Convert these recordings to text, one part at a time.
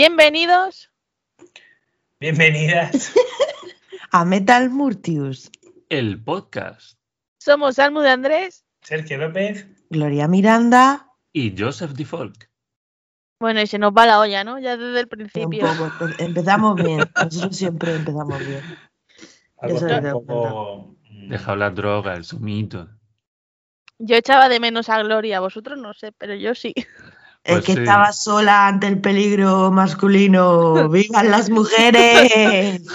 Bienvenidos. Bienvenidas. A Metal Murtius. El podcast. Somos Almu de Andrés. Sergio López. Gloria Miranda. Y Joseph DeFolk. Bueno, y se nos va la olla, ¿no? Ya desde el principio. Empezamos bien. Nosotros siempre empezamos bien. Algo es un poco, mm, Deja hablar droga, el sumito. Yo echaba de menos a Gloria, vosotros no sé, pero yo sí. Es Pues que sí. estaba sola ante el peligro masculino. ¡Vivan las mujeres!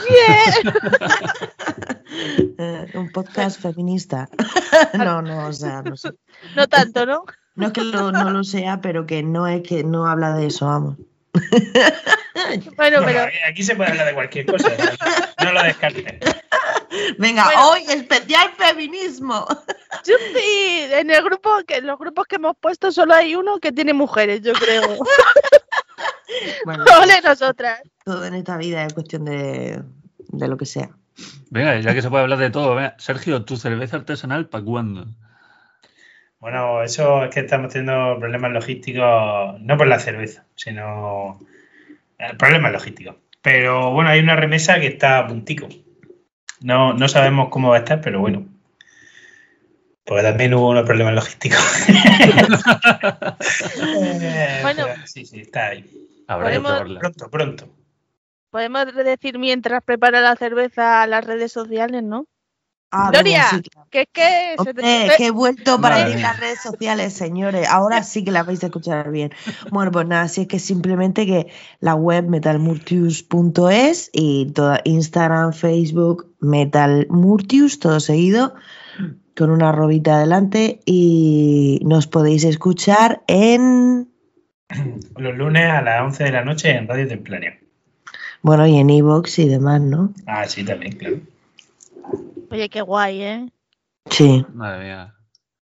Un podcast feminista. No, no, o sea, no sé. No tanto, ¿no? No es que lo- no lo sea, pero que no es que no habla de eso, vamos. Bueno, Bueno, pero aquí- aquí se puede hablar de cualquier cosa. No, no lo descartes. Venga, Bueno. hoy especial feminismo. Yupi, en el grupo, que en los grupos que hemos puesto solo hay uno que tiene mujeres, yo creo. Bueno, Ole nosotras. todo en esta vida es cuestión de, de lo que sea. Venga, ya que se puede hablar de todo, venga, Sergio, ¿tu cerveza artesanal para cuándo? Bueno, eso es que estamos teniendo problemas logísticos, no por la cerveza, sino eh, problemas logísticos. Pero bueno, hay una remesa que está a puntico. No, no sabemos cómo va a estar, pero bueno. Porque también hubo unos problemas logísticos. Bueno. pero sí, sí, está ahí. Habrá que probarla. Pronto, pronto. Podemos decir mientras prepara la cerveza a las redes sociales, ¿no? Ah, Gloria, venga, sí, claro. Que es que se te- Hombre, que he vuelto para decir mía. las redes sociales, señores. Ahora sí que la vais a escuchar bien. Bueno, pues nada, si es que simplemente que la web metalmurtius.es y toda Instagram, Facebook, metalmurtius, todo seguido, con una robita adelante y nos podéis escuchar en, Los lunes a las 11 de la noche en Radio Templaria. bueno, y en iVoox y demás, ¿no? Ah, sí, también, claro. Oye, qué guay, ¿eh? Sí. Madre mía.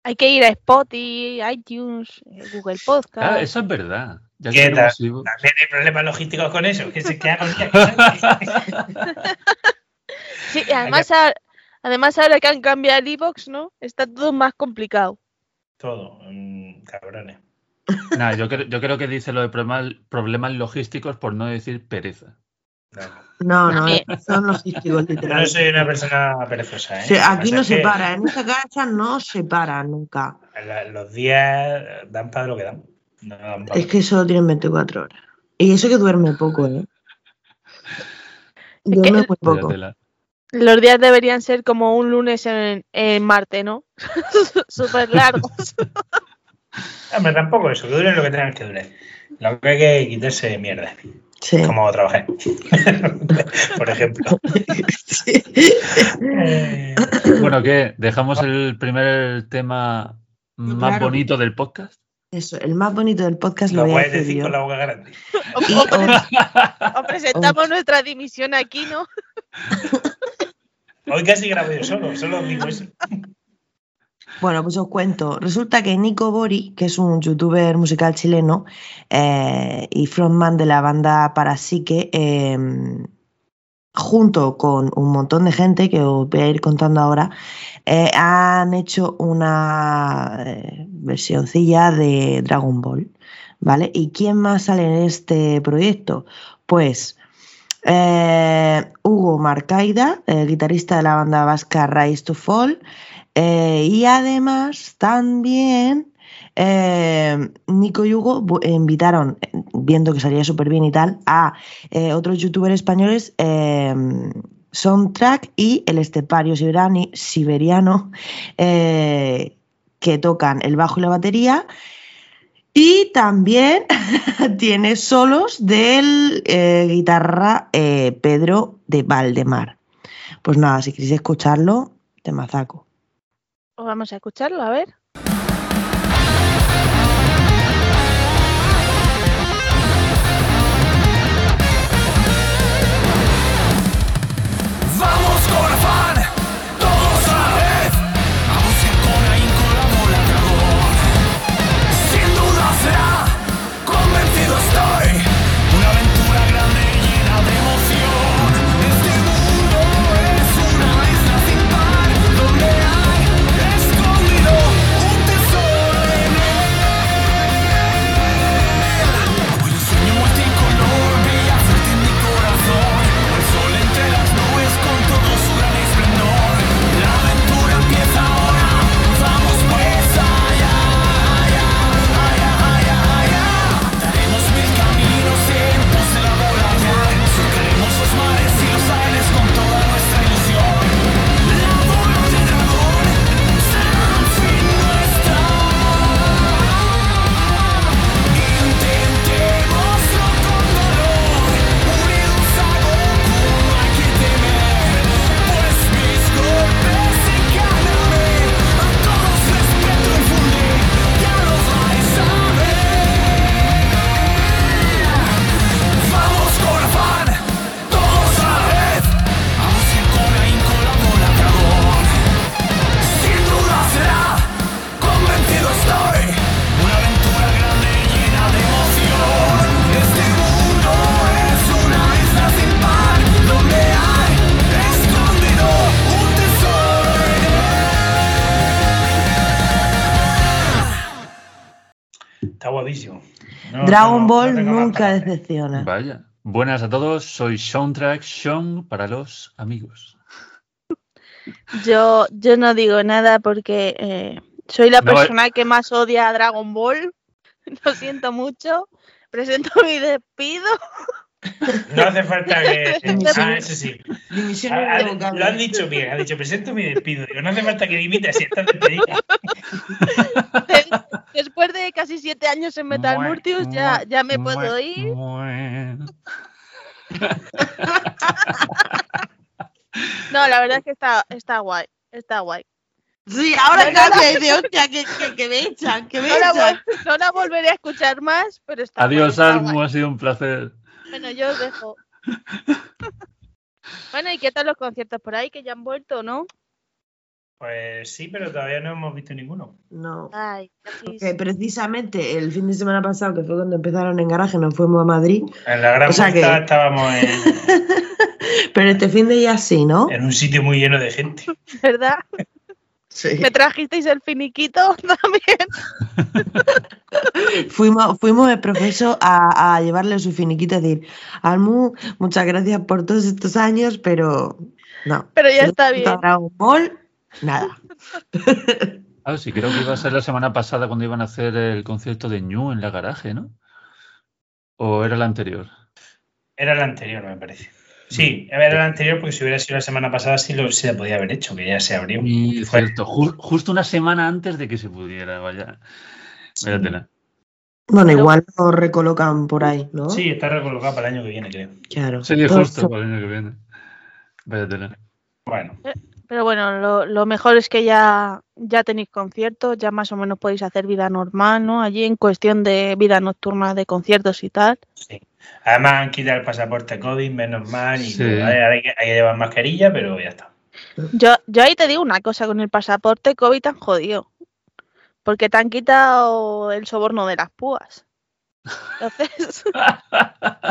Hay que ir a Spotify, iTunes, Google Podcast. Claro, eso es verdad. Ya que ¿Qué tal? También hay problemas logísticos con eso. Que se que hago Sí, y además, a- además ahora que han cambiado el iVoox, ¿no? Está todo más complicado. Todo, mm, cabrones. Nada, yo creo, yo creo que dice lo de problemas, problemas logísticos por no decir pereza. No. No, son logísticos Yo no literales. soy una persona perezosa, ¿eh? Aquí no se que para, en esta casa no se para nunca. la- Los días dan para lo que dan. No dan para Es que solo tienen 24 horas. Y eso que duerme poco, ¿eh? Duerme muy poco. Míratela. Los días deberían ser como un lunes en, en Marte, ¿no? Súper largos. Hombre, tampoco eso, que dure lo que tengan que durar. Lo que hay que quitarse de mierda. Sí. Como trabajar. Por ejemplo. Sí. Eh, Bueno, ¿qué? ¿Dejamos el primer tema más Claro. bonito del podcast? Eso, el más bonito del podcast lo lo voy a decir yo. con la boca grande. Y O, os- o presentamos nuestra dimisión aquí, ¿no? Hoy casi grabo yo solo, solo digo eso. Bueno, pues os cuento. Resulta que Nico Bori, que es un youtuber musical chileno eh, y frontman de la banda Parasique, eh, junto con un montón de gente que os voy a ir contando ahora, eh, han hecho una eh, versioncilla de Dragon Ball, ¿vale? ¿Y quién más sale en este proyecto? Pues Hugo Marcaida, el guitarrista de la banda vasca Rise to Fall, eh, y además también eh, Nico y Hugo bu- invitaron, eh, viendo que salía súper bien y tal, a eh, otros youtubers españoles, eh, Soundtrack y el Estepario Siberiano, eh, que tocan el bajo y la batería. Y también tiene solos del eh, guitarra eh, Pedro de Valdemar. Pues nada, si queréis escucharlo, te mazaco. Pues vamos a escucharlo, a ver. Vamos con afán, todos a la vez, buscar con ahínco la bola. Sin duda será, godísimo. No Dragon Ball no nunca palabras. decepciona. Vaya. Buenas a todos, soy Soundtrack Sean para los amigos. Yo, yo no digo nada porque eh, soy la No, eh. persona que más odia a Dragon Ball. Lo siento mucho. Presento mi despido. No hace falta que. Ah, eso sí. Ha- ha- lo han dicho bien, ha dicho, presento mi despido. Digo, no hace falta que dimitas si estás despedida. De- Después de casi siete años en Metal Mue, Murtius, ya, mue, ya me mue, puedo ir. mue. No, la verdad es que está, está guay. Está guay. Sí, ahora cambia y dice, hostia, que, que, que me echan, que me No echan. no la volveré a escuchar más, pero está guay, Adiós, está Almu, guay. ha sido un placer. Bueno, yo os dejo. Bueno, ¿y qué tal los conciertos por ahí que ya han vuelto, no? Pues sí, pero todavía no hemos visto ninguno. No. Ay, precisamente el fin de semana pasado, que fue cuando empezaron en garaje, nos fuimos a Madrid. En la gran O sea vuelta que- estábamos en, Pero este fin de ya sí, ¿no? en un sitio muy lleno de gente. ¿verdad? Sí. ¿Me trajisteis el finiquito también? Fuimos, fuimos el profesor a, a llevarle su finiquito y decir, Almu, muchas gracias por todos estos años, pero no. Pero ya está bien. Dragon Ball, nada. Ah, sí, creo que iba a ser la semana pasada cuando iban a hacer el concierto de Ñu en la garaje, ¿no? ¿O era la anterior? Era la anterior, me parece. Sí, era la anterior porque si hubiera sido la semana pasada sí lo se podía haber hecho, que ya se abrió. Y Fue- cierto, ju- justo una semana antes de que se pudiera, vaya. Vaya tela. Bueno, Pero- igual lo recolocan por ahí, ¿no? Sí, está recolocado para el año que viene, creo. claro. Sí, Todo justo para el año que viene. Vaya tela. Bueno, Pero bueno, lo, lo mejor es que ya, ya tenéis conciertos, ya más o menos podéis hacer vida normal, ¿no? Allí en cuestión de vida nocturna, de conciertos y tal. sí. Además han quitado el pasaporte COVID, menos mal, y Sí. ahora hay, que, hay que llevar mascarilla, pero ya está. Yo, yo ahí te digo una cosa, con el pasaporte COVID tan jodido. Porque te han quitado el soborno de las púas. Entonces,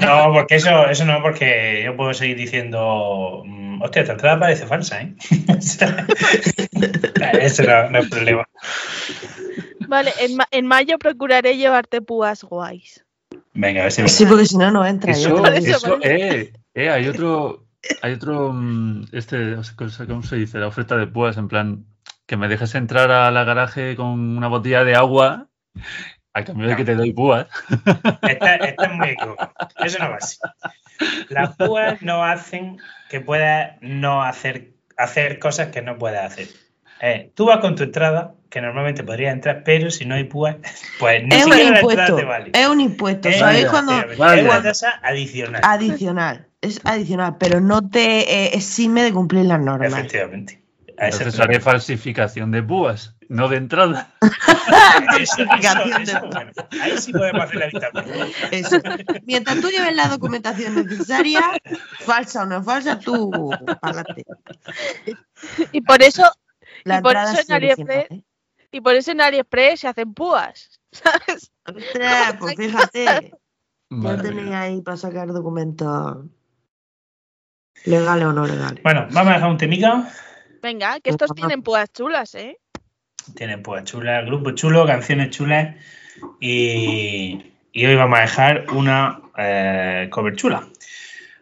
No, porque eso, eso no, porque yo puedo seguir diciendo, mm, hostia, esta entrada parece falsa, ¿eh? eso no, no es problema. vale, en, ma- en mayo procuraré llevarte púas guays. Venga, a ver si me... Sí, porque si no, no entra. Eso, eso, eh, eh, hay otro, hay otro, mm, este, ¿cómo se dice? La oferta de púas, en plan, que me dejes entrar a la garaje con una botella de agua a cambio de que te doy púas. Está, estás muy equivocado. Eso no va así. Las púas no hacen que puedas no hacer, hacer cosas que no puedas hacer. Eh, tú vas con tu entrada, que normalmente podrías entrar, pero si no hay púas, pues ni Es un siquiera la entrada impuesto. te vale. Es un impuesto. Eh, ¿Sabéis vaya, cuando.? Es una tasa adicional. Adicional. Es adicional, pero no te eh, exime de cumplir las normas. Efectivamente. A ese Entonces es haré falsificación de púas, no de entrada. eso, eso, eso, bueno, ahí sí podemos hacer la vista. Mientras tú lleves la documentación necesaria, falsa o no falsa, tú pa'lante. Y por eso, La Y por eso es en AliExpress- original, ¿eh? y por eso en AliExpress se hacen púas. ¿Sabes? Ostras, pues fíjate, tenéis mía. ahí para sacar documentos legales o no legales. Bueno, vamos a dejar un temica. Venga, que estos tienen púas chulas, ¿eh? Tienen pues chulas, grupo chulo, canciones chulas. Y, y hoy vamos a dejar una eh, cover chula.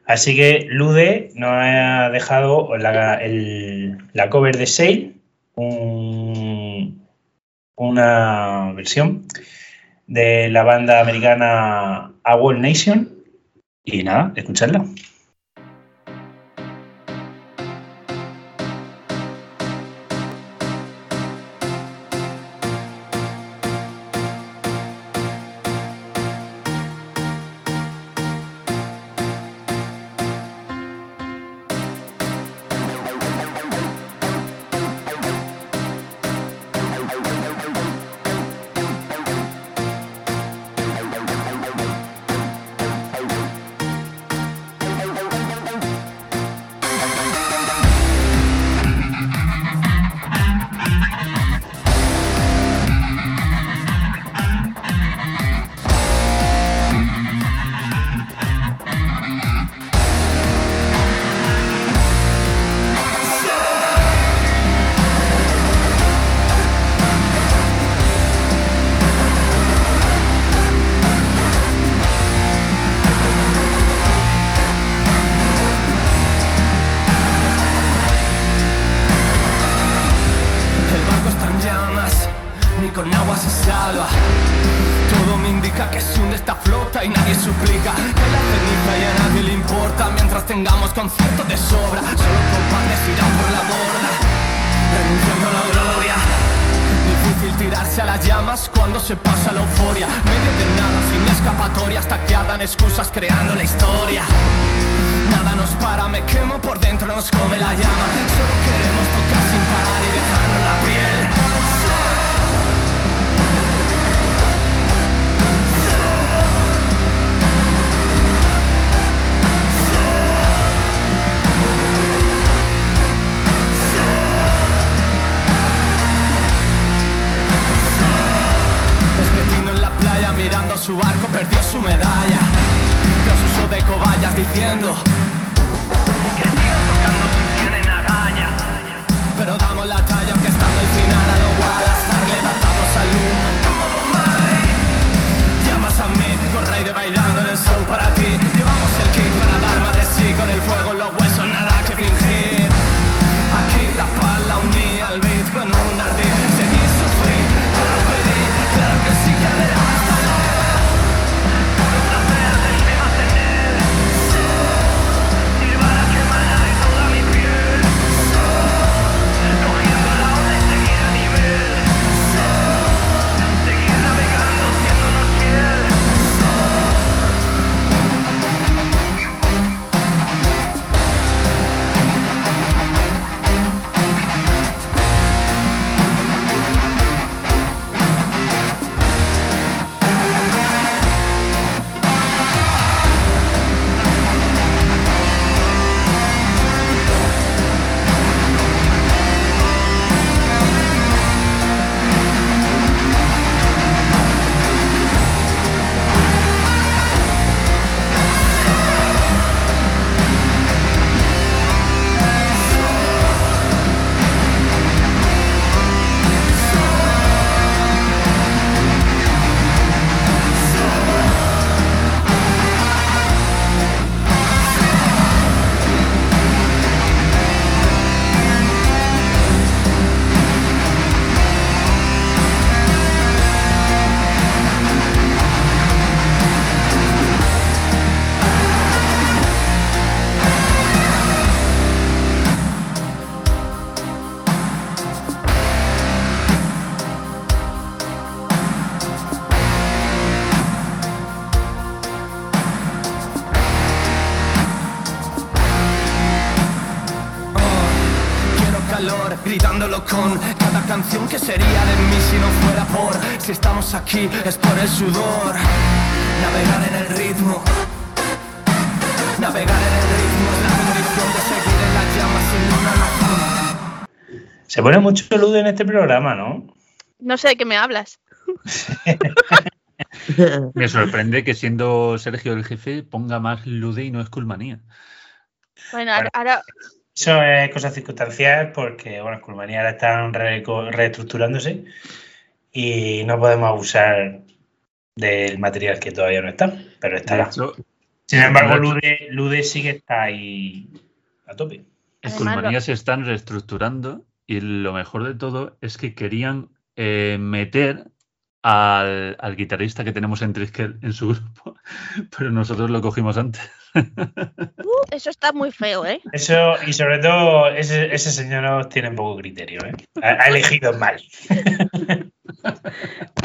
Así que Lude nos ha dejado la, el- la cover de Sail, un- una versión de la banda americana A Nation. Y nada, escuchadla. Mucho luz en este programa, ¿no? No sé de qué me hablas. Me sorprende que siendo Sergio el jefe ponga más Lude y no Skullmanía. Bueno, ahora, ahora- Eso es cosa circunstancial porque, bueno, Culmanía ahora están reestructurándose y no podemos abusar del material que todavía no está, pero estará. hecho, Sin embargo, Lude, Lude sí que está ahí a tope. Lo- se están reestructurando y lo mejor de todo es que querían eh, meter al, al guitarrista que tenemos en Triskel en su grupo, pero nosotros lo cogimos antes. Uh, eso está muy feo, ¿eh? Eso, y sobre todo, ese, ese señor tiene poco criterio, ¿eh? Ha, ha elegido mal.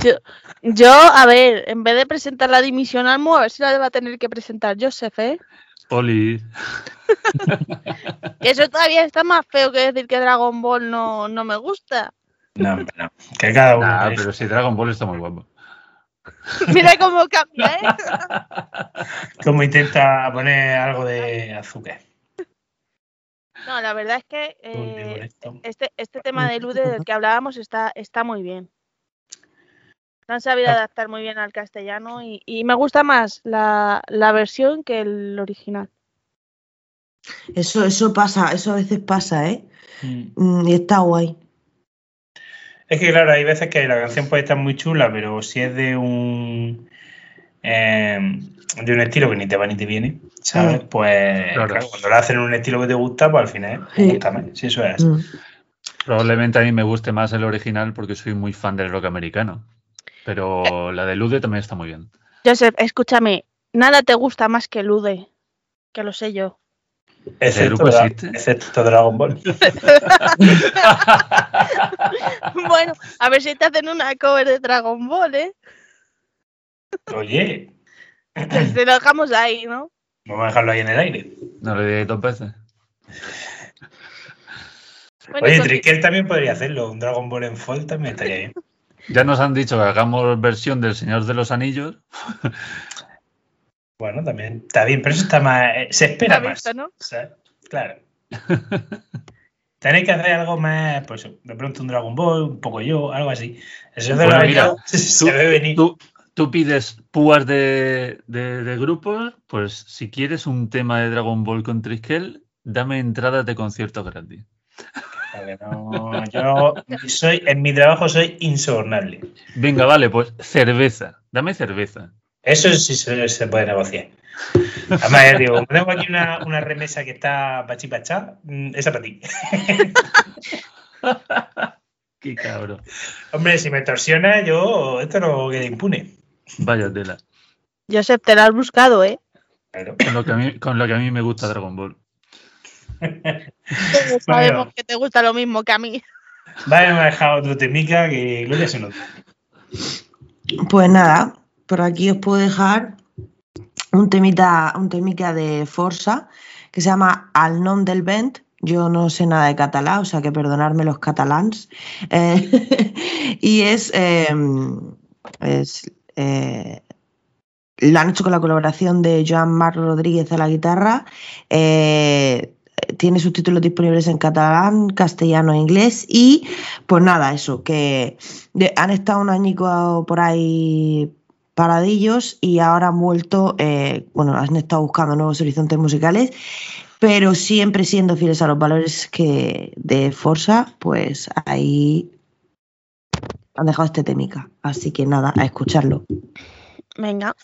Yo, yo, a ver, en vez de presentar la dimisión al MU, a ver si la va a tener que presentar Joseph, ¿eh? Oli, Que eso todavía está más feo que decir que Dragon Ball no, no me gusta. No, no. Que cada uno. pero si Dragon Ball está muy guapo. Mira cómo cambia, ¿eh? Como intenta poner algo de azúcar. No, la verdad es que eh, este, este tema de Lude del que hablábamos está, está muy bien. Han sabido adaptar muy bien al castellano y, y me gusta más la, la versión que el original. Eso, eso pasa, eso a veces pasa, ¿eh? Mm. Mm, Y está guay. Es que, claro, hay veces que la canción puede estar muy chula, pero si es de un. eh, de un estilo que ni te va ni te viene, ¿sabes? Mm. Pues Claro. claro, cuando lo hacen en un estilo que te gusta, pues al final te Sí. gusta más. Si eso es. Mm. Probablemente a mí me guste más el original porque soy muy fan del rock americano. Pero la de Lude también está muy bien. Joseph, escúchame, nada te gusta más que Lude, que lo sé yo. Excepto, grupo Dra- existe? excepto Dragon Ball. Bueno, a ver si te hacen una cover de Dragon Ball, ¿eh? Oye, te lo dejamos ahí, ¿no? vamos a dejarlo ahí en el aire. No lo digáis dos veces. Bueno, Oye, Triquel también podría hacerlo. Un Dragon Ball en Fold también estaría bien. Ya nos han dicho que hagamos versión del Señor de los Anillos. Bueno, también está bien, pero eso está más. eh, Se espera más. ¿no? Claro. Tenéis que hacer algo más, pues de pronto un Dragon Ball, un poco yo, algo así. Eso de Bueno, la mira, se ve venir. Tú, tú pides púas de, de- de grupos, pues si quieres un tema de Dragon Ball con Triskel, dame entradas de conciertos gratis. Vale, no, yo soy, en mi trabajo soy insobornable. Venga, vale, pues cerveza. Dame cerveza. Eso sí se, se puede negociar. Además, ya digo, como tengo aquí una, una remesa que está pachipachá, mm, esa para ti. Qué cabrón. Hombre, si me extorsiona, yo esto no queda impune. Vaya tela. Josep, te la has buscado, ¿eh? Claro. Con lo que a mí, con lo que a mí me gusta Dragon Ball. Todos sabemos que te gusta lo mismo que a mí. Vale, me ha dejado otro temica que Gloria se nota. Pues nada, por aquí os puedo dejar un temita, un temica de Forza que se llama Al nom del vent. Yo no sé nada de catalán, o sea que perdonarme los catalans. Eh, y es, eh, es eh, lo han hecho con la colaboración de Joan Marc Rodríguez a la guitarra. Eh, tiene subtítulos disponibles en catalán, castellano e inglés. Y pues nada, eso, que han estado un añico por ahí paradillos y ahora han vuelto, eh, bueno, han estado buscando nuevos horizontes musicales, pero siempre siendo fieles a los valores que de Forza, pues ahí han dejado este temica. Así que nada, a escucharlo. Venga.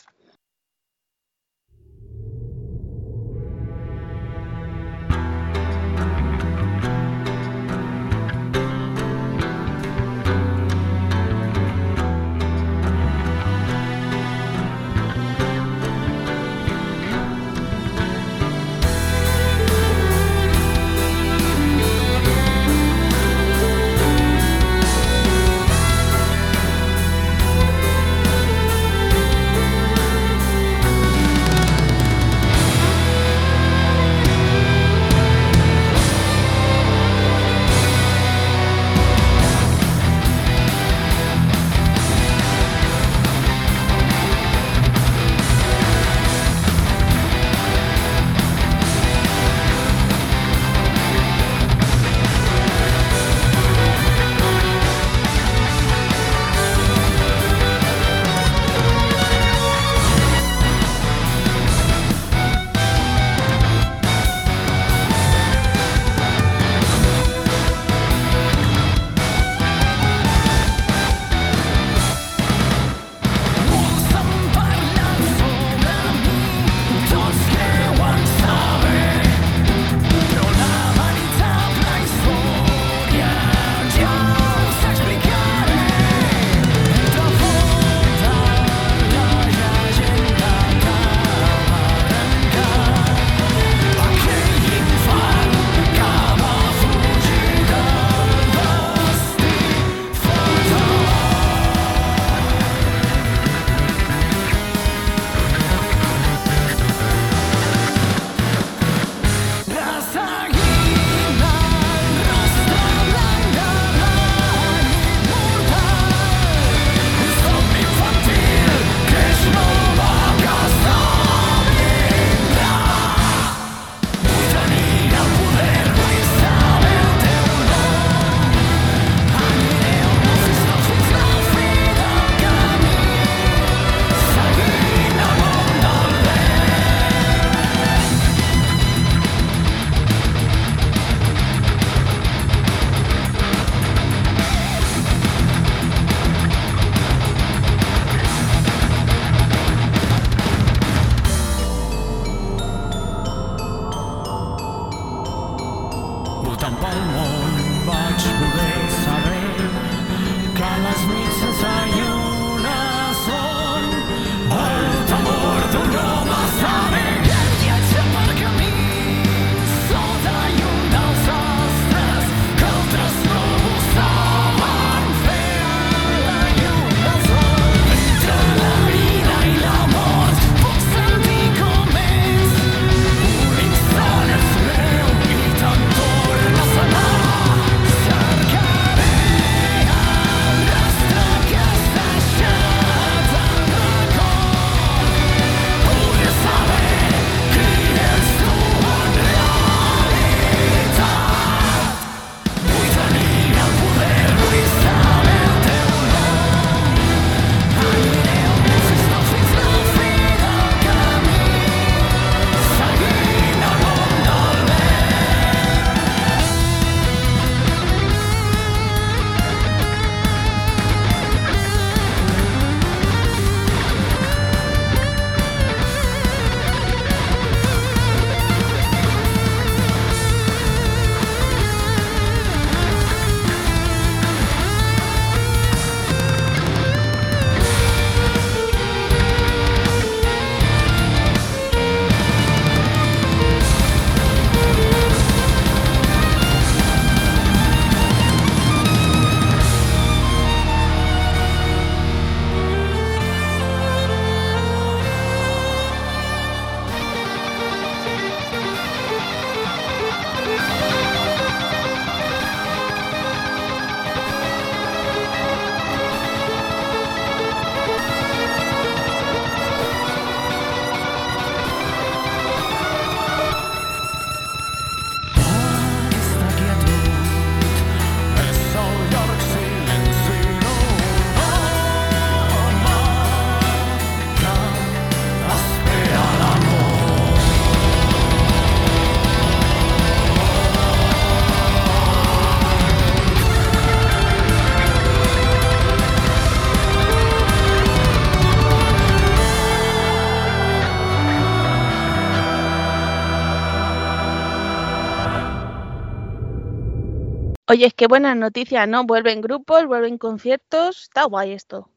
Oye, es que buenas noticias, ¿no? Vuelven grupos, vuelven conciertos. Está guay esto.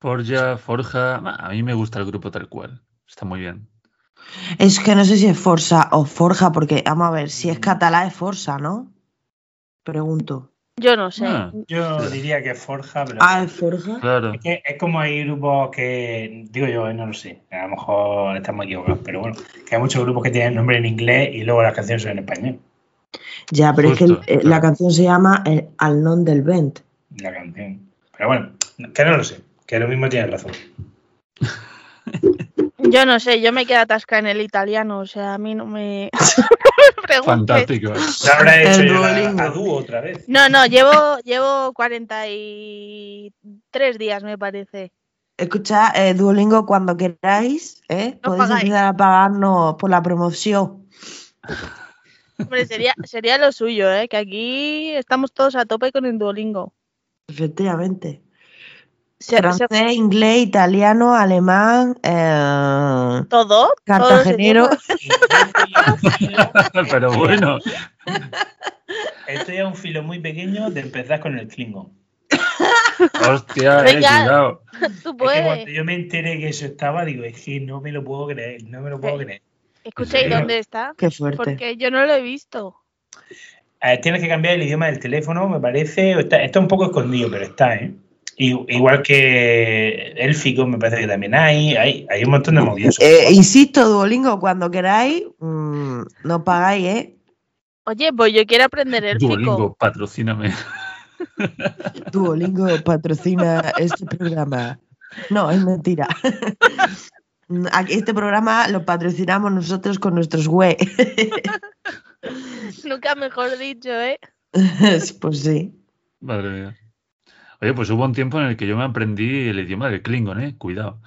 Forja, Forja. A mí me gusta el grupo tal cual. Está muy bien. Es que no sé si es Forza o Forja, porque vamos a ver, si es catalá es Forza, ¿no? Pregunto. Yo no sé. Ah, Yo diría que Forja, pero. Ah, es Forja. claro. Es, que es como hay grupos que, digo yo, eh, no lo sé, a lo mejor estamos equivocados, pero bueno, que hay muchos grupos que tienen nombre en inglés y luego las canciones son en español, Ya, pero es que eh, claro. la canción se llama eh, Al non del vent. la canción. Pero bueno, que no lo sé, que lo mismo tienes razón. Yo no sé, yo me quedo atascada en el italiano, o sea, a mí no me. Fantástico. Ya habrá hecho a dúo otra vez. No, no, llevo, llevo 43 días, me parece. Escucha, eh, Duolingo, cuando queráis, ¿eh? No podéis pagáis. empezar a pagarnos por la promoción. Hombre, sería, sería lo suyo, ¿eh? Que aquí estamos todos a tope con el Duolingo. Efectivamente. Se- se- Francés, inglés, italiano, alemán, eh, todo. cartagenero. todos Pero bueno. Esto ya es un filo muy pequeño de empezar con el Klingon. Hostia, eh, cuidado. Tú Es que puedes. cuando yo me enteré que eso estaba, digo, es que no me lo puedo creer, no me lo puedo Sí. creer. Escucha, ¿y dónde está? Qué fuerte. Porque yo no lo he visto. Eh, tienes que cambiar el idioma del teléfono, me parece. Está, está un poco escondido, pero está, ¿eh? Igual que élfico, me parece que también hay. Hay, hay un montón de movidas. Eh, insisto, Duolingo, cuando queráis, mm, no pagáis, ¿eh? Oye, pues yo quiero aprender el Duolingo, patrocíname. Duolingo patrocina este programa. No, es mentira. Mm, Aquí Este programa lo patrocinamos nosotros con nuestros web. Nunca mejor dicho, ¿eh? pues sí. Madre mía. Oye, pues hubo un tiempo en el que yo me aprendí el idioma del Klingon, eh. Cuidado.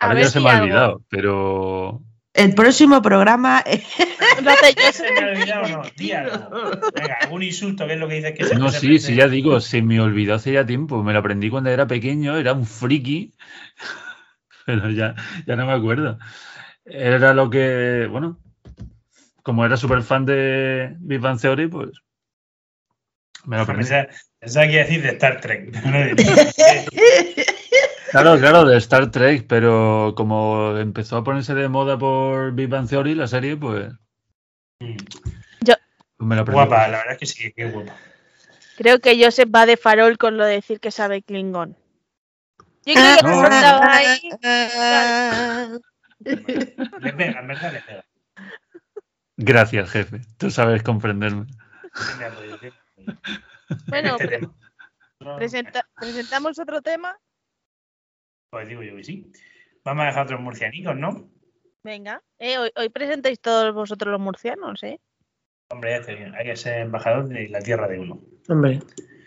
A Ahora ver ya se si me ha algo. olvidado, pero. El próximo programa. eh, Entonces, yo ¿Se me ha olvidado o no? Algo. Venga, algún insulto, que es lo que dices que se No, se sí, aprende? sí, ya digo, se me olvidó hace ya tiempo. Me lo aprendí cuando era pequeño, era un friki. Pero ya, ya no me acuerdo. Era lo que, bueno, como era súper fan de Big Bang Theory, pues me lo aprendí. Pensaba, que decir de Star Trek. Claro, claro, de Star Trek, pero como empezó a ponerse de moda por Big Bang Theory, la serie, pues, pues me lo aprendí. Guapa, la verdad es que sí, qué guapa. creo que Joseph va de farol con lo de decir que sabe Klingon. Yo creo que No. nos faltaba ahí. Le pega, en verdad le pega. Gracias, jefe. Tú sabes comprenderme. Bueno, pre- presenta- presentamos otro tema. Pues digo yo que sí. Vamos a dejar otros murcianicos, ¿no? Venga, eh, hoy, hoy presentáis todos vosotros los murcianos, ¿eh? Hombre, ya está bien. Hay que ser embajador de la tierra de uno. Hombre.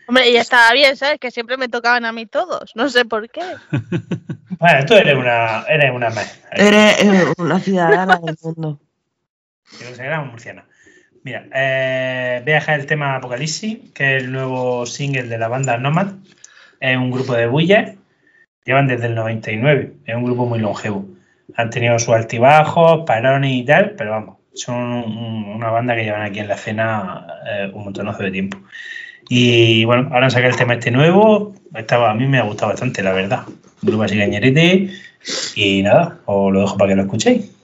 Hombre, ya estaba bien, ¿sabes? Que siempre me tocaban a mí todos. No sé por qué. Bueno, tú eres una, eres una. Eres eh, una ciudadana del mundo. Te consideramos murciana. Mira, eh, voy a dejar el tema Apocalipsis, que es el nuevo single de la banda Nomad. Es un grupo de bullas. Llevan desde el 99. Es un grupo muy longevo. Han tenido sus altibajos, parones y tal, pero vamos, son un- una banda que llevan aquí en la escena eh, un montonazo de tiempo. Y bueno, ahora han el tema este nuevo. Estaba, a mí me ha gustado bastante, la verdad. Grupo así cañerete. Y nada, os lo dejo para que lo escuchéis.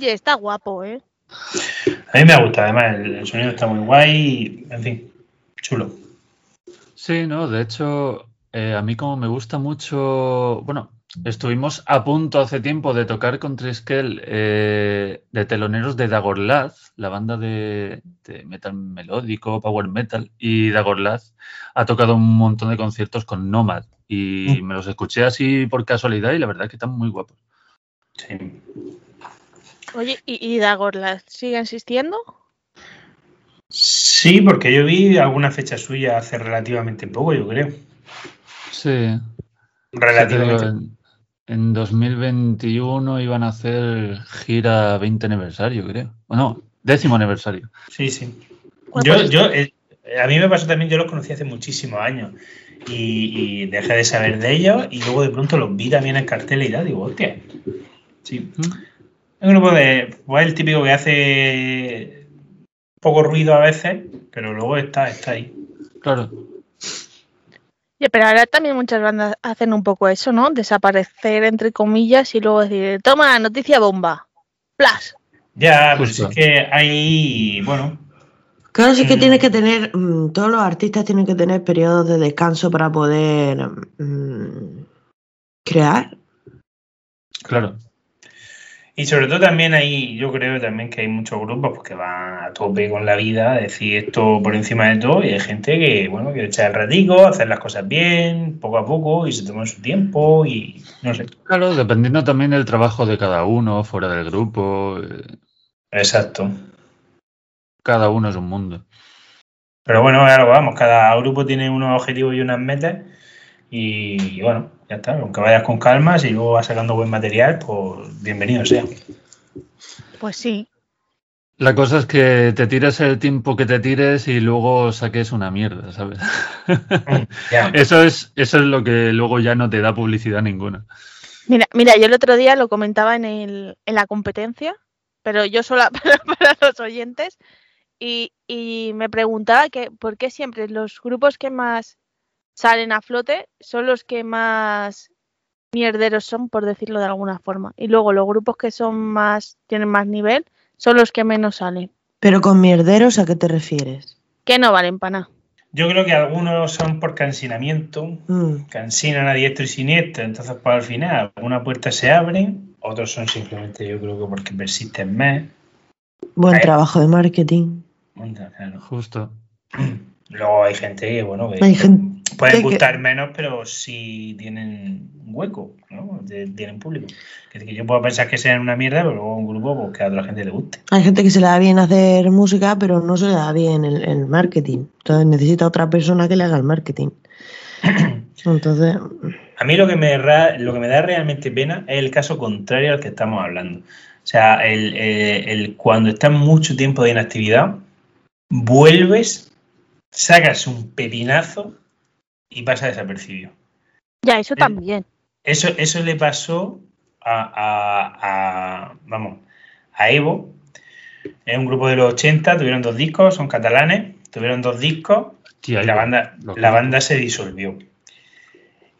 Oye, está guapo, ¿eh? A mí me ha gustado, además el, el sonido está muy guay, y, en fin, chulo. Sí, no, de hecho, eh, a mí como me gusta mucho, bueno, estuvimos a punto hace tiempo de tocar con Triskel eh, de teloneros de Dagorlaz, la banda de, de metal melódico, power metal, y Dagorlaz ha tocado un montón de conciertos con Nomad y me los escuché así por casualidad y la verdad que están muy guapos. Sí. Oye, ¿y, y Dagorlas sigue existiendo? Sí, porque yo vi alguna fecha suya hace relativamente poco, yo creo. Sí, ya Relativamente. en, en 2021 iban a hacer gira 20 aniversario, creo. O no, décimo aniversario. Sí, sí. Yo, yo, eh, a mí me pasó también, yo los conocí hace muchísimos años y, y dejé de saber de ellos y luego de pronto los vi también en cartel y tal, digo, hostia. Sí. ¿Mm? Es un grupo de, pues el típico que hace poco ruido a veces, pero luego está, está ahí. Claro, Oye, pero ahora también muchas bandas hacen un poco eso, ¿no? Desaparecer entre comillas y luego decir, toma, noticia bomba. Plas. Ya, pues Justo. es que hay, bueno, Claro, sí que Mm. tienes que tener, mm, todos los artistas tienen que tener periodos de descanso para poder mm, crear. claro. Y sobre todo también hay, yo creo también que hay muchos grupos pues, que van a tope con la vida, decir esto por encima de todo, y hay gente que, bueno, quiere echar el ratico, hacer las cosas bien, poco a poco, y se toma su tiempo, y no sé. Claro, dependiendo también del trabajo de cada uno, fuera del grupo, eh, Exacto. cada uno es un mundo. Pero bueno, ahora vamos, cada grupo tiene unos objetivos y unas metas, y bueno, ya está, aunque vayas con calma, si luego vas sacando buen material, pues bienvenido sea. Pues sí. La cosa es que te tires el tiempo que te tires y luego saques una mierda, ¿sabes? Ya. Eso es, eso es lo que luego ya no te da publicidad ninguna. Mira, mira, yo el otro día lo comentaba en, el, en la competencia, pero yo sola para, para los oyentes, y, y me preguntaba que por qué siempre los grupos que más salen a flote son los que más mierderos son, por decirlo de alguna forma. Y luego los grupos que son más, tienen más nivel, son los que menos salen. Pero con mierderos, ¿a qué te refieres? Que no valen para nada. Yo creo que algunos son por cansinamiento, Mm, cansinan a diestro y siniestro, entonces pues al final una puerta se abre, otros son simplemente yo creo que porque persisten más. Buen trabajo de marketing. Claro. Justo. Luego hay gente que, bueno, que Hay gente pueden que- gustar menos, pero sí tienen hueco, ¿no? De- tienen público. Que, que yo puedo pensar que sean una mierda, pero luego un grupo pues, que a otra gente le guste. Hay gente que se le da bien hacer música, pero no se le da bien el, el marketing. Entonces necesita otra persona que le haga el marketing. Entonces, A mí lo que me, ra- lo que me da realmente pena es el caso contrario al que estamos hablando. O sea, el, eh, el cuando estás mucho tiempo de inactividad, vuelves, sacas un pepinazo y pasa desapercibido. Ya, eso también. Eso, eso le pasó a, a- a- vamos, a Evo. Es un grupo de los 80, tuvieron dos discos, son catalanes, tuvieron dos discos Tía, y la banda, la banda se disolvió.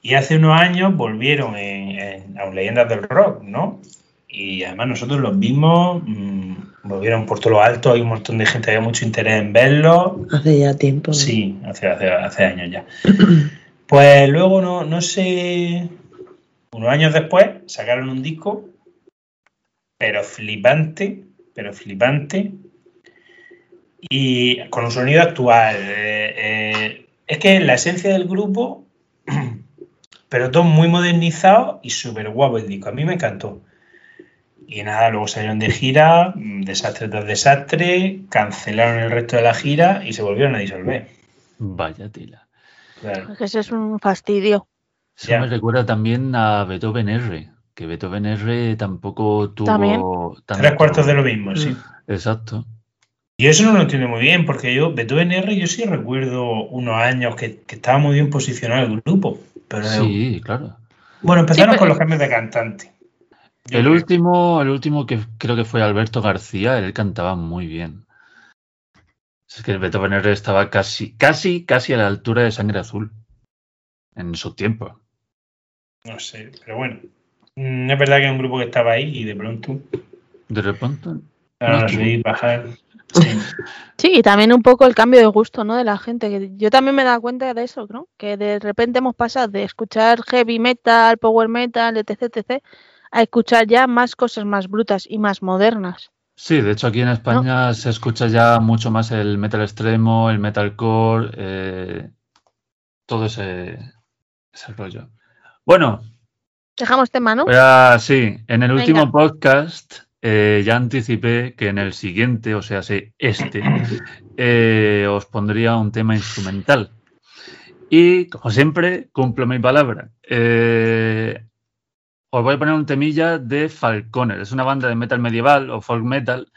Y hace unos años volvieron en, en- a Leyendas del Rock, ¿no? Y además nosotros los vimos, mm, volvieron por todo lo alto, hay un montón de gente, había mucho interés en verlos. hace ya tiempo. ¿no? Sí, hace, hace, hace años ya. Pues luego, no, no sé, unos años después sacaron un disco, pero flipante, pero flipante, y con un sonido actual. Eh, eh, es que es la esencia del grupo, pero todo muy modernizado y súper guapo el disco. A mí me encantó. Y nada, luego salieron de gira, mm, desastre tras desastre, cancelaron el resto de la gira y se volvieron a disolver. Vaya tela. Claro. Es que eso es un fastidio. Eso me recuerda también a Beethoven R, que Beethoven R tampoco tuvo También. tanto- Tres cuartos de lo mismo, sí. Exacto. Y eso no lo entiendo muy bien, porque yo, Beethoven R, yo sí recuerdo unos años que, que estaba muy bien posicionado el grupo. Pero Sí, claro. bueno, empezaron Sí, pero- con los cambios de cantante. El último, el último que creo que fue Alberto García, él cantaba muy bien. Es que el Beethoven R estaba casi, casi, casi a la altura de Sangre Azul. En su tiempo. No sé, pero bueno. Mm, Es verdad que es un grupo que estaba ahí y de pronto. De repente. Ahora No, subir, bajar. Sí. Sí, y también un poco el cambio de gusto, ¿no? De la gente. que Yo también me he dado cuenta de eso, ¿no? Que de repente hemos pasado de escuchar heavy metal, power metal, etc, etc, a escuchar ya más cosas más brutas y más modernas. Sí, de hecho aquí en España se escucha ya mucho más el metal extremo, el metalcore, eh, todo ese, ese rollo. Bueno, Dejamos tema, ¿no? voy a- sí, en el último podcast eh, ya anticipé que en el siguiente, o sea, sí, este, eh, os pondría un tema instrumental. Y, como siempre, cumplo mi palabra. Eh, os voy a poner un temilla de Falconer. Es una banda de metal medieval o folk metal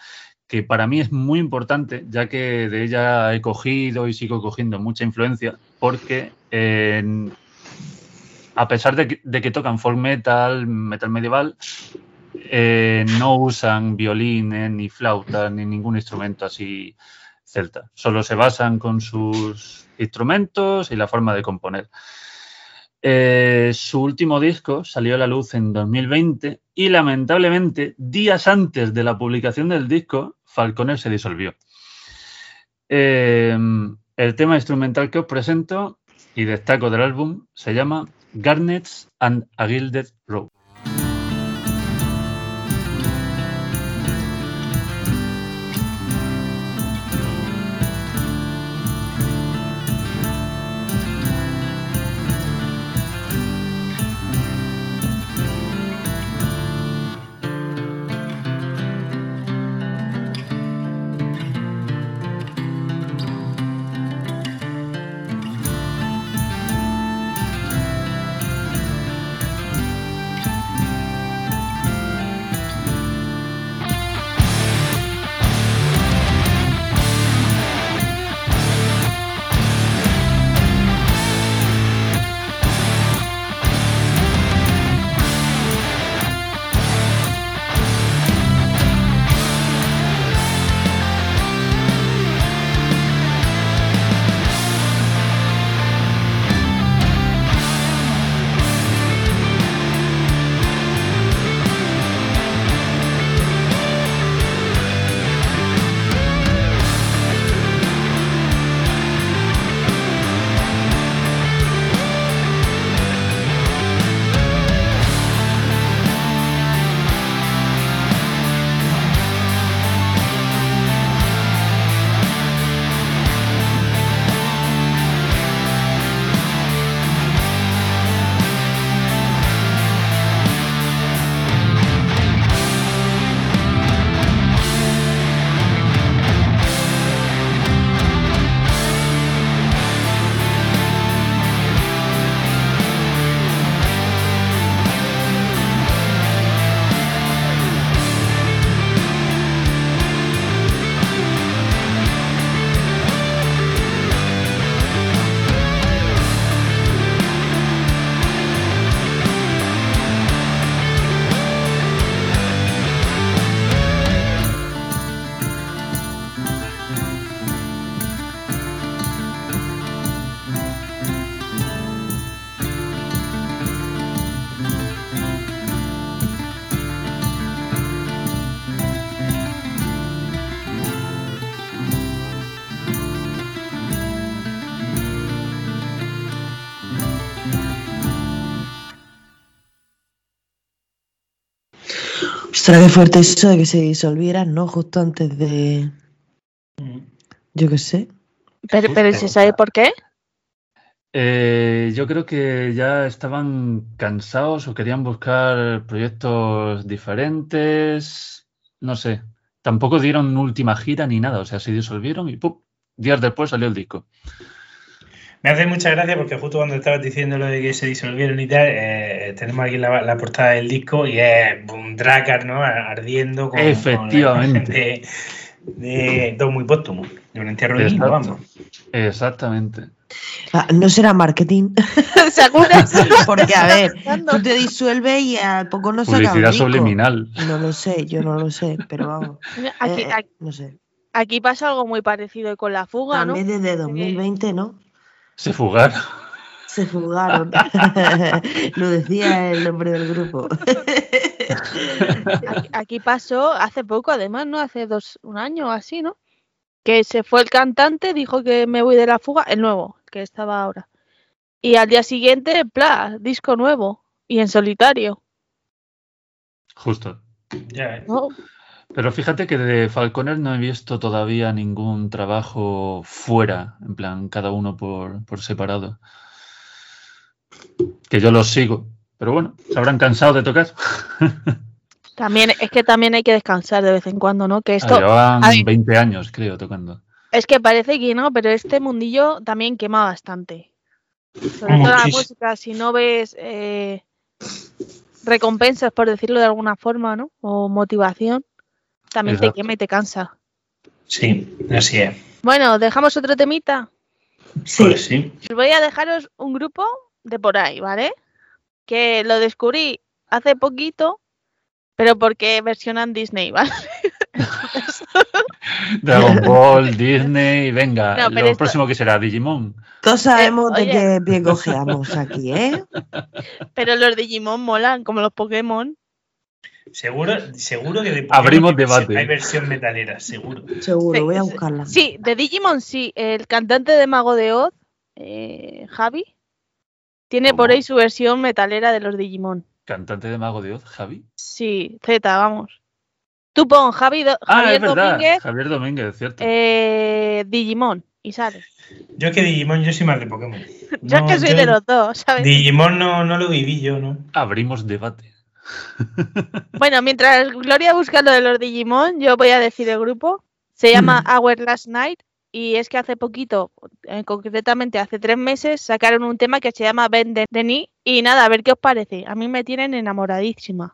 que para mí es muy importante, ya que de ella he cogido y sigo cogiendo mucha influencia, porque a pesar de que, tocan folk metal, metal medieval, eh, no usan violines, ni flauta, ni ningún instrumento así celta. Solo se basan con sus instrumentos y la forma de componer. Eh, su último disco salió a la luz en 2020 y lamentablemente, días antes de la publicación del disco, Falconer se disolvió. Eh, el tema instrumental que os presento y destaco del álbum se llama Garnets and a Gilded Rope. Ostras, qué fuerte eso de que se disolvieran, ¿no? Justo antes de. Yo qué sé. Pero, pero ¿se sabe por qué? Eh, yo creo que ya estaban cansados o querían buscar proyectos diferentes. No sé. Tampoco dieron última gira ni nada. O sea, se disolvieron y ¡pum! Días después salió el disco. Me hace mucha gracia porque justo cuando estabas diciendo lo de que se disolvieron y tal, eh, tenemos aquí la, la portada del disco y es un Dracar, ¿no? Ardiendo con, Efectivamente. con de, de todo muy póstumo, de un entierro de vamos. Exactamente. Ah, no será marketing. ¿Seguro? Porque, a ver, tú te disuelves y a poco no sacas Publicidad subliminal. No lo sé, yo no lo sé, pero vamos. Aquí, eh, aquí, no sé. aquí pasa algo muy parecido con la fuga, ¿no? También desde 2020, ¿no? Se fugaron. Se fugaron. lo decía el nombre del grupo. Aquí, pasó hace poco, además, ¿no? Hace dos, un año o así, ¿no? Que se fue el cantante, dijo que me voy de la fuga, el nuevo, que estaba ahora. Y al día siguiente, pla, disco nuevo. Y en solitario. Justo. Pero fíjate que de Falconer no he visto todavía ningún trabajo fuera, en plan, cada uno por, por separado. Que yo los sigo. Pero bueno, se habrán cansado de tocar. También, es que también hay que descansar de vez en cuando, ¿no? Que esto, Llevaban a ver. 20 años, creo, tocando. es que parece que no, pero este mundillo también quema bastante. Sobre todo la música, si no ves eh, recompensas, por decirlo de alguna forma, ¿no? O motivación, también te quema y te cansa. Sí, así es. Bueno, dejamos otro temita. Sí, Pues sí. Os voy a dejaros un grupo de por ahí, ¿vale? Que lo descubrí hace poquito, pero porque versionan Disney, ¿vale? Dragon Ball, Disney, venga, No, lo esto- próximo que será Digimon. todos sabemos de oye. qué pie cojeamos aquí, ¿eh? Pero los Digimon molan, como los Pokémon. Seguro, seguro que de Abrimos hay versión- debate. Hay versión metalera, seguro. Seguro, Sí, voy a buscarla. Sí, de Digimon sí. El cantante de Mago de Oz, eh, Javi, tiene por ahí su versión metalera de los Digimon. Cantante de Mago de Oz, Javi. Sí, Z, vamos. Tú pon Javi Do- Ah, Javier es verdad. Domínguez, Javier Domínguez, cierto. eh, Digimon, y sale. Yo que Digimon, yo soy más de Pokémon. Yo es que soy yo- de los dos, ¿sabes? Digimon no, no lo viví yo, ¿no? Abrimos debate. Bueno, mientras Gloria busca lo de los Digimon, yo voy a decir el grupo. Se llama Our Last Night y es que hace poquito, eh, concretamente hace tres meses, sacaron un tema que se llama Ben de Denis y nada, a ver qué os parece. A mí me tienen enamoradísima.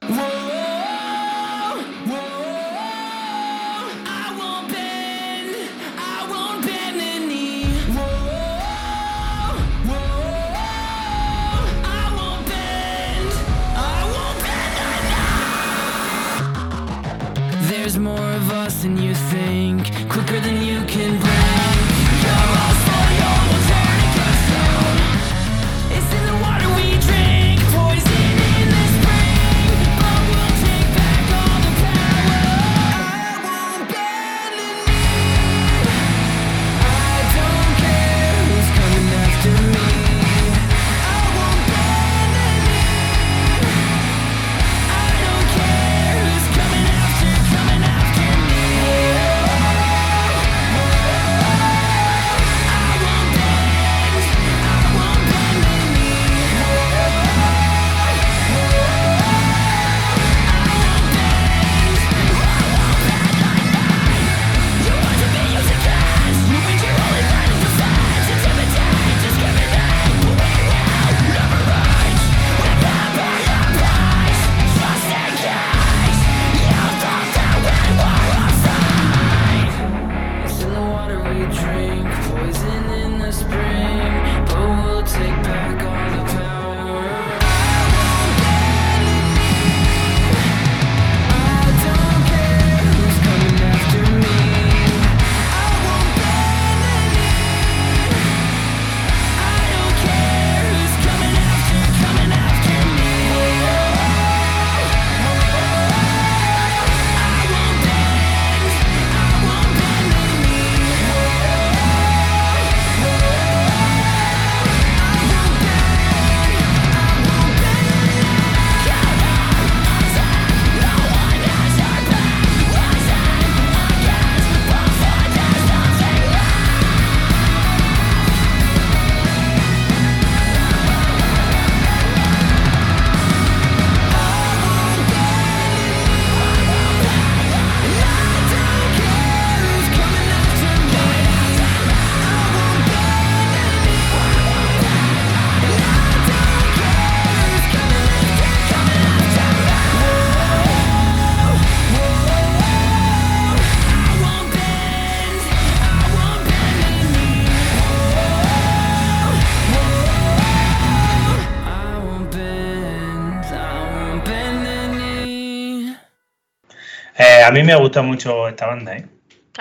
Mí me ha gustado mucho esta banda, ¿eh?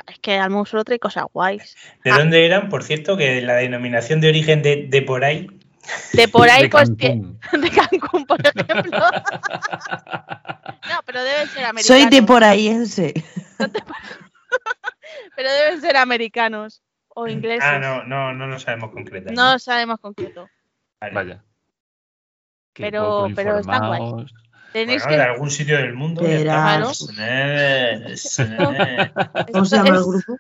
Es que al monstruo trae cosas guays. ¿De Ah. dónde eran? Por cierto, que la denominación de origen de, de por ahí, De por ahí, de pues, de Cancún, por ejemplo. No, pero deben ser americanos. Soy de por ahiense. Pero deben ser americanos o ingleses. Ah, no, no, no lo sabemos concretar. No sabemos concreto. Vale. Vaya. Pero- pero está guay. Tenéis Bueno, de algún sitio del mundo. Verás. ¿Cómo se llama el grupo?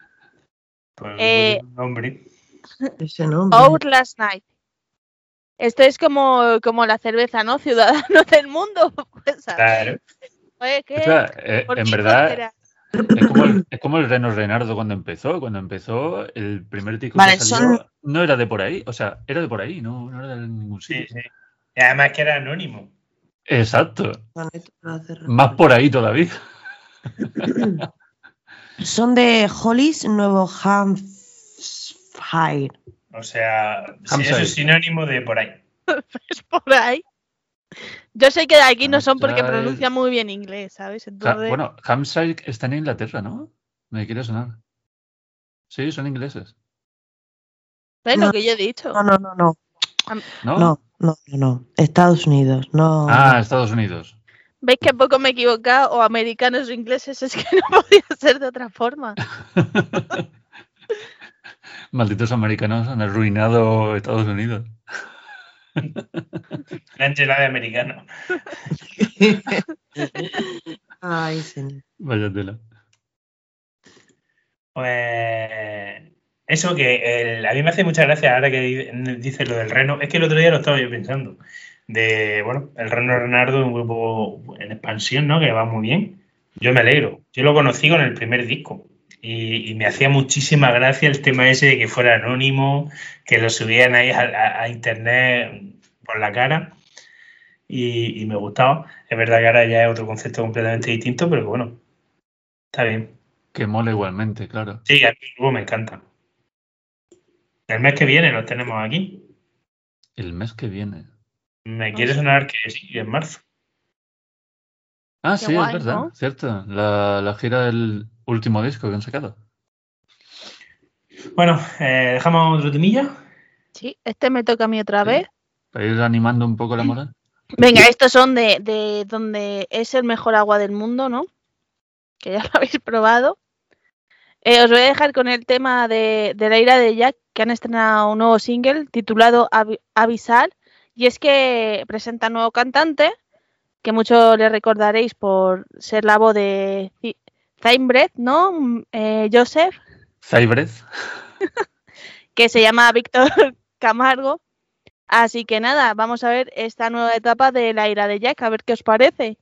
pues, Eh, nombre. Ese nombre. Out Last Night. Esto es como, como la cerveza, ¿no? Ciudadanos del mundo. Pues. Claro. Oye, ¿qué? O sea, eh, ¿Por en verdad, es como, el, es como el Reno Renardo cuando empezó. Cuando empezó, el primer disco Vale, que salió son- no era de por ahí. O sea, era de por ahí, no, no era de ningún Sí, sitio. sí. Y además que era anónimo. Exacto. Más por ahí todavía. Son de Hollis, Nuevo Hampshire. O sea, sí, eso es sinónimo de por ahí. Es por ahí. Yo sé que de aquí no son porque pronuncian muy bien inglés, ¿sabes? Entonces, bueno, Hampshire está en Inglaterra, ¿no? Me quiere sonar. Sí, son ingleses. ¿ves no. lo que yo he dicho? No, no, no, no. ¿No? No, no, no, no. Estados Unidos, no. Ah, Estados Unidos. ¿Veis que poco me he equivocado? O americanos o ingleses, es que no podía ser de otra forma. Malditos americanos han arruinado Estados Unidos. La enchilada de americano. Ay, señor. Vaya tela. Pues eso que el- a mí me hace mucha gracia ahora que di- dices lo del Reno. Es que el otro día lo estaba yo pensando. De, bueno, el Reno Renardo, un grupo en expansión, ¿no? Que va muy bien. Yo me alegro. Yo lo conocí con el primer disco. Y, y me hacía muchísima gracia el tema ese de que fuera anónimo, que lo subían ahí a, a- a internet por la cara. Y, y me gustaba. Es verdad que ahora ya es otro concepto completamente distinto, pero bueno, está bien. Que mola igualmente, claro. Sí, a mí me encanta. El mes que viene los tenemos aquí. El mes que viene. Me quiere sonar que sí, en marzo. Ah, Qué sí, guay, es verdad, ¿no? cierto. La, la gira del último disco que han sacado. Bueno, eh, dejamos otro temilla. Sí, este me toca a mí otra Sí. vez. Para ir animando un poco la moral. Venga, estos son de, de donde es el mejor agua del mundo, ¿no? Que ya lo habéis probado. Eh, os voy a dejar con el tema de, de la ira de Jack, que han estrenado un nuevo single titulado Avi- Avisar. Y es que presenta nuevo cantante, que mucho le recordaréis por ser la voz de Zaimbret, ¿no? Mm, eh, Joseph, Cybrez. que se llama Víctor Camargo. Así que nada, vamos a ver esta nueva etapa de la ira de Jack, a ver qué os parece.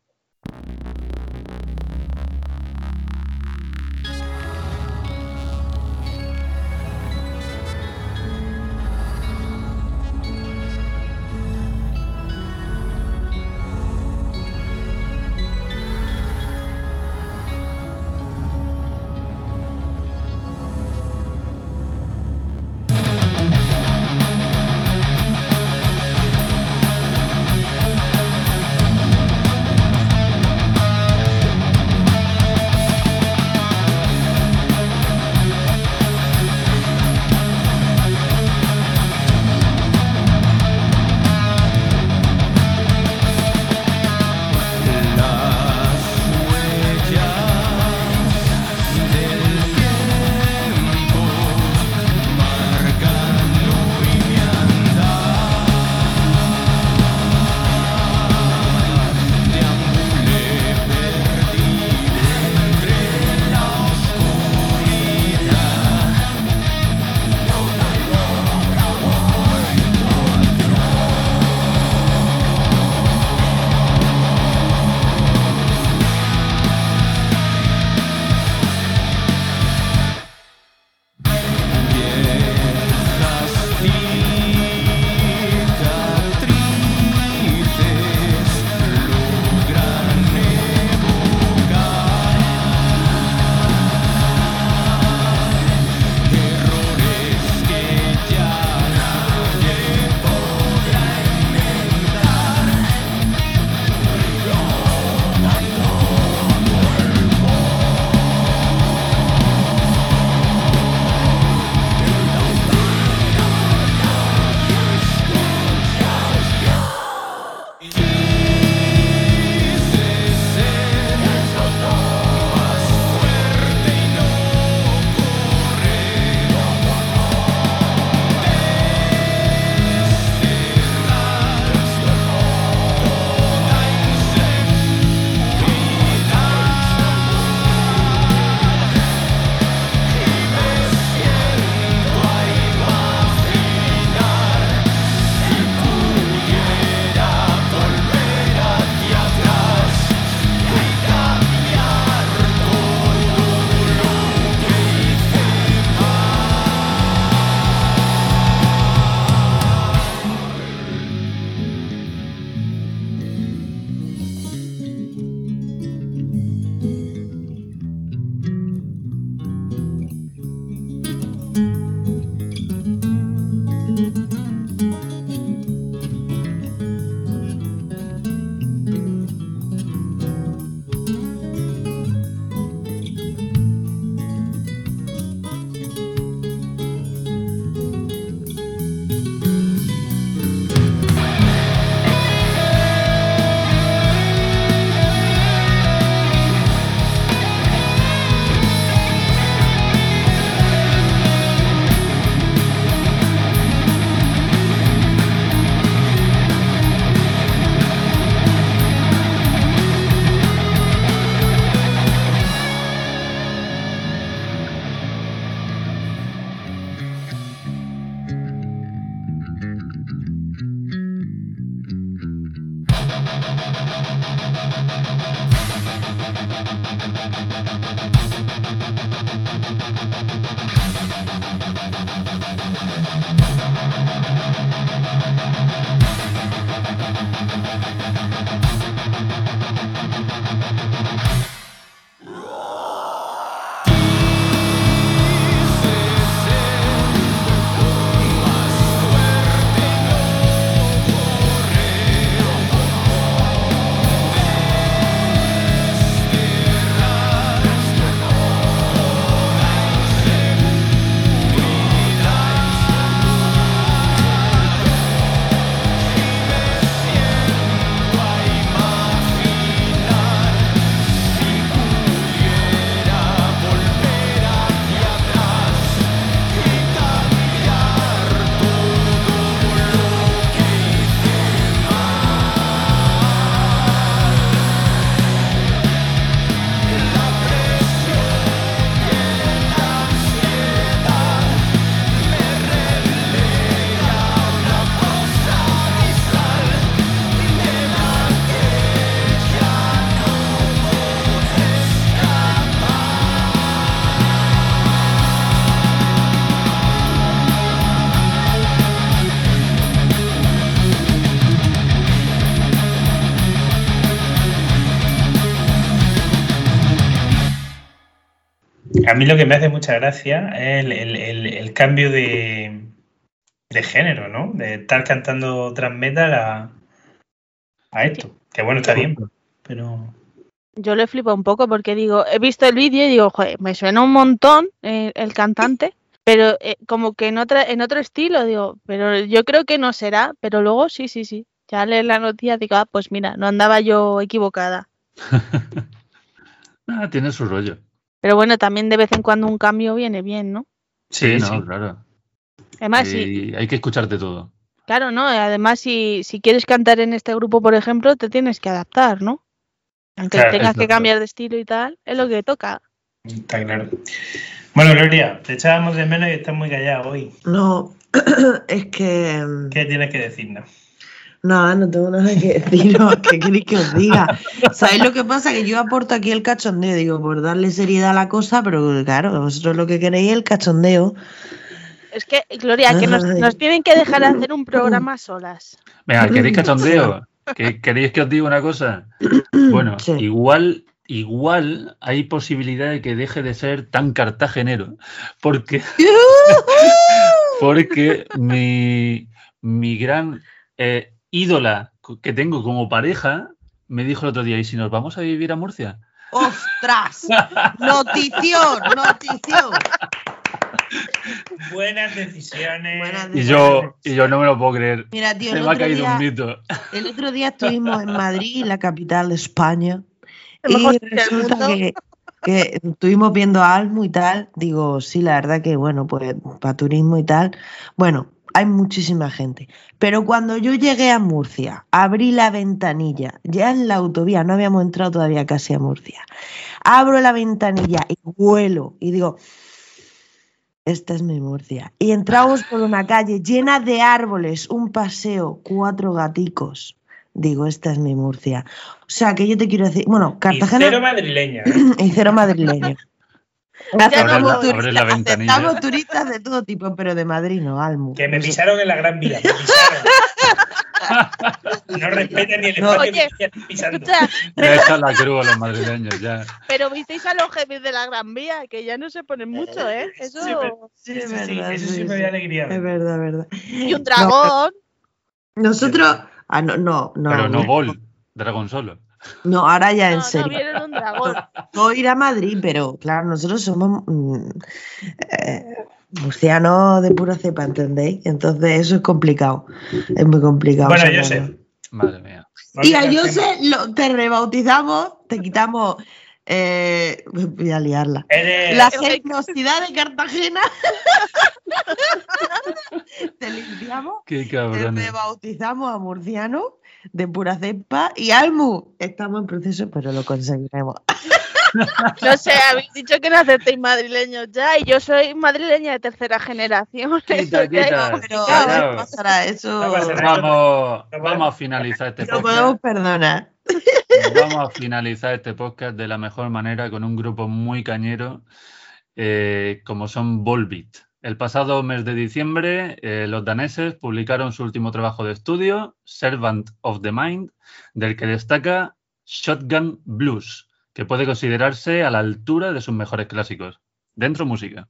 Mí lo que me hace mucha gracia es el, el- el- el cambio de, de género, ¿no? De estar cantando trans metal a, a esto. Que bueno, está bien, pero. Yo le flipo un poco porque digo, he visto el vídeo y digo, joder, me suena un montón eh, el cantante, pero eh, como que en, otra, en otro estilo, digo, pero yo creo que no será, pero luego sí, sí, sí. Ya lees la noticia, digo, ah, pues mira, no andaba yo equivocada. Ah, tiene su rollo. Pero bueno, también de vez en cuando un cambio viene bien, ¿no? Sí, Sí, no, sí. claro. Además, sí, Y hay que escucharte todo. claro, ¿no? Además, si, si quieres cantar en este grupo, por ejemplo, te tienes que adaptar, ¿no? Aunque Claro, tengas que cambiar de estilo y tal, es lo que toca. Está claro. Bueno, Gloria, te echábamos de menos y estás muy callada hoy. No, es que. ¿Qué tienes que decirnos? Nada, no tengo nada que deciros. ¿Qué queréis que os diga? ¿Sabéis lo que pasa? Que yo aporto aquí el cachondeo, digo, por darle seriedad a la cosa, pero claro, vosotros lo que queréis es el cachondeo. Es que, Gloria, que nos, tienen que dejar hacer un programa solas. Venga, ¿queréis cachondeo? ¿Que- ¿Queréis que os diga una cosa? Bueno, Sí. igual, igual hay posibilidad de que deje de ser tan cartagenero. Porque, porque mi, mi gran eh, ídola que tengo como pareja me dijo el otro día, ¿y si nos vamos a vivir a Murcia? ¡Ostras! ¡Notición! ¡Notición! Buenas decisiones. Buenas Y yo, y yo no me lo puedo creer. Mira, tío, Se el me ha otro, caído día, un mito. el otro día estuvimos en Madrid, la capital de España, y resulta que, que estuvimos viendo a Almo y tal. Digo, sí, la verdad que, bueno, pues para turismo y tal. Bueno, hay muchísima gente. Pero cuando yo llegué a Murcia, abrí la ventanilla, ya en la autovía, no habíamos entrado todavía casi a Murcia. Abro la ventanilla y vuelo y digo, esta es mi Murcia. Y entramos por una calle llena de árboles, un paseo, cuatro gaticos. Digo, esta es mi Murcia. O sea, que yo te quiero decir, bueno, Y Cartagena cero madrileña. ¿eh? y cero madrileño. Aceptamos, no Abre la- turistas, abre la ventanilla. aceptamos turistas de todo tipo, pero de Madrid no, Almo. Que me pisaron en la Gran Vía. Me pisaron. No respetan ni el No. espacio Oye, que estoy pisando. Escucha, Ya está la cruz a los madrileños, ya. pero visteis a los jefes de la Gran Vía, que ya no se ponen mucho, ¿eh? Eso. Sí, pero- Sí, Sí, es sí, verdad. eso sí, sí me dio alegría. Es verdad, es verdad. Y un dragón. Nosotros. Ah, no, no, no. Pero no no, gol, dragón solo. No, ahora ya en No, no, serio. vieron un dragón. Puedo ir a Madrid, pero claro, nosotros somos mm, eh, murcianos de pura cepa, ¿entendéis? Entonces eso es complicado. Es muy complicado. Bueno, yo sé. no- Madre mía. Y a José lo, te rebautizamos, te quitamos. Eh, voy a liarla. Eres, La geniosidad de Cartagena. te limpiamos, Qué te rebautizamos a murciano de pura cepa. Y Almu, estamos en proceso, pero lo conseguiremos. No sé, habéis dicho que no aceptéis madrileños ya y yo soy madrileña de tercera generación. Quita, Eso. Pero Claro. ¿qué pasará? Eso No. Vamos, vamos a finalizar este lo podemos podcast. perdonar. Vamos a finalizar este podcast de la mejor manera con un grupo muy cañero eh, como son Volbeat. El pasado mes de diciembre, eh, los daneses publicaron su último trabajo de estudio, Servant of the Mind, del que destaca Shotgun Blues, que puede considerarse a la altura de sus mejores clásicos. Dentro música.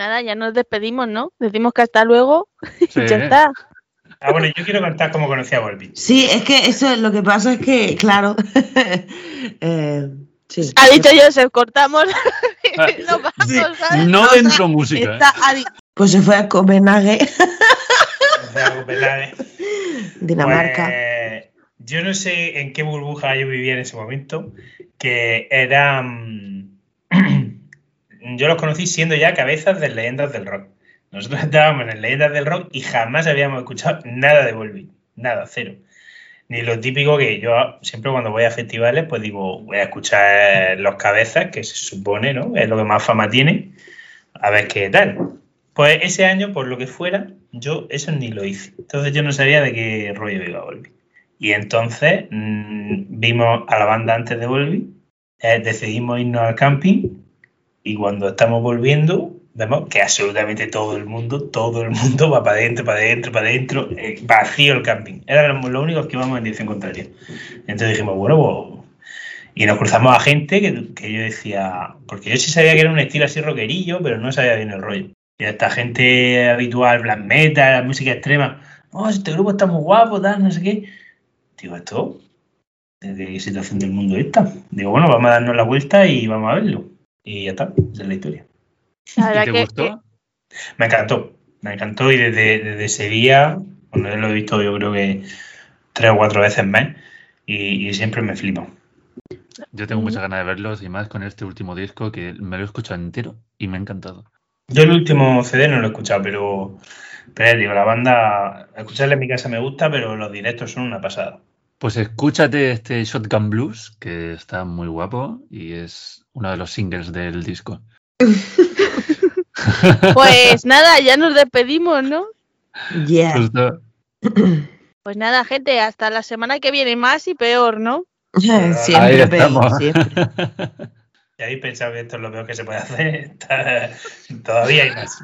Nada, ya nos despedimos, ¿no? Decimos que hasta luego Sí. y ya está. Ah, bueno, yo quiero contar cómo conocí a Volpi. Sí, es que eso lo que pasa es que, claro. eh, sí. Ha dicho Joseph, cortamos. Ah, no vamos, sí. ¿sabes? No O sea, dentro música. ¿eh? Pues se fue a Copenhague, sea, Copenhague. Dinamarca. Pues, yo no sé en qué burbuja yo vivía en ese momento, que eran... yo los conocí siendo ya cabezas de leyendas del rock. Nosotros estábamos en leyendas del rock y jamás habíamos escuchado nada de Volbeat. Nada, cero. Ni lo típico que yo siempre cuando voy a festivales, pues digo, voy a escuchar los cabezas, que se supone, ¿no? Es lo que más fama tiene. A ver qué tal. Pues ese año, por lo que fuera, yo eso ni lo hice. Entonces yo no sabía de qué rollo iba Volvi. Y entonces mmm, vimos a la banda antes de Volvi, eh, decidimos irnos al camping y cuando estamos volviendo vemos que absolutamente todo el mundo, todo el mundo va para adentro, para adentro, para adentro, eh, vacío el camping. Éramos los únicos que íbamos en dirección contraria. Entonces dijimos, bueno, pues... Y nos cruzamos a gente que, que yo decía, porque yo sí sabía que era un estilo así rockerillo, pero no sabía bien el rollo. Y esta gente habitual, black metal, música extrema, oh, este grupo está muy guapo, tal, no sé qué. Digo, esto, ¿de qué situación del mundo es esta? Digo, bueno, vamos a darnos la vuelta y vamos a verlo. Y ya está, esa es la historia. La ¿Y te que- gustó? Me encantó, me encantó y desde, desde ese día, cuando lo he visto yo creo que tres o cuatro veces más, y, y siempre me flipo. Yo tengo muchas ganas de verlos y más con este último disco que me lo he escuchado entero y me ha encantado. Yo el último CD no lo he escuchado, pero, pero digo, la banda, escucharla en mi casa me gusta, pero los directos son una pasada. Pues escúchate este Shotgun Blues, que está muy guapo y es uno de los singles del disco. Pues nada, ya nos despedimos, ¿no? Yeah. Pues nada, gente, hasta la semana que viene más y peor, ¿no? Ahí siempre, peor, siempre. ¿Y habéis pensado que esto es lo peor que se puede hacer? Todavía hay más.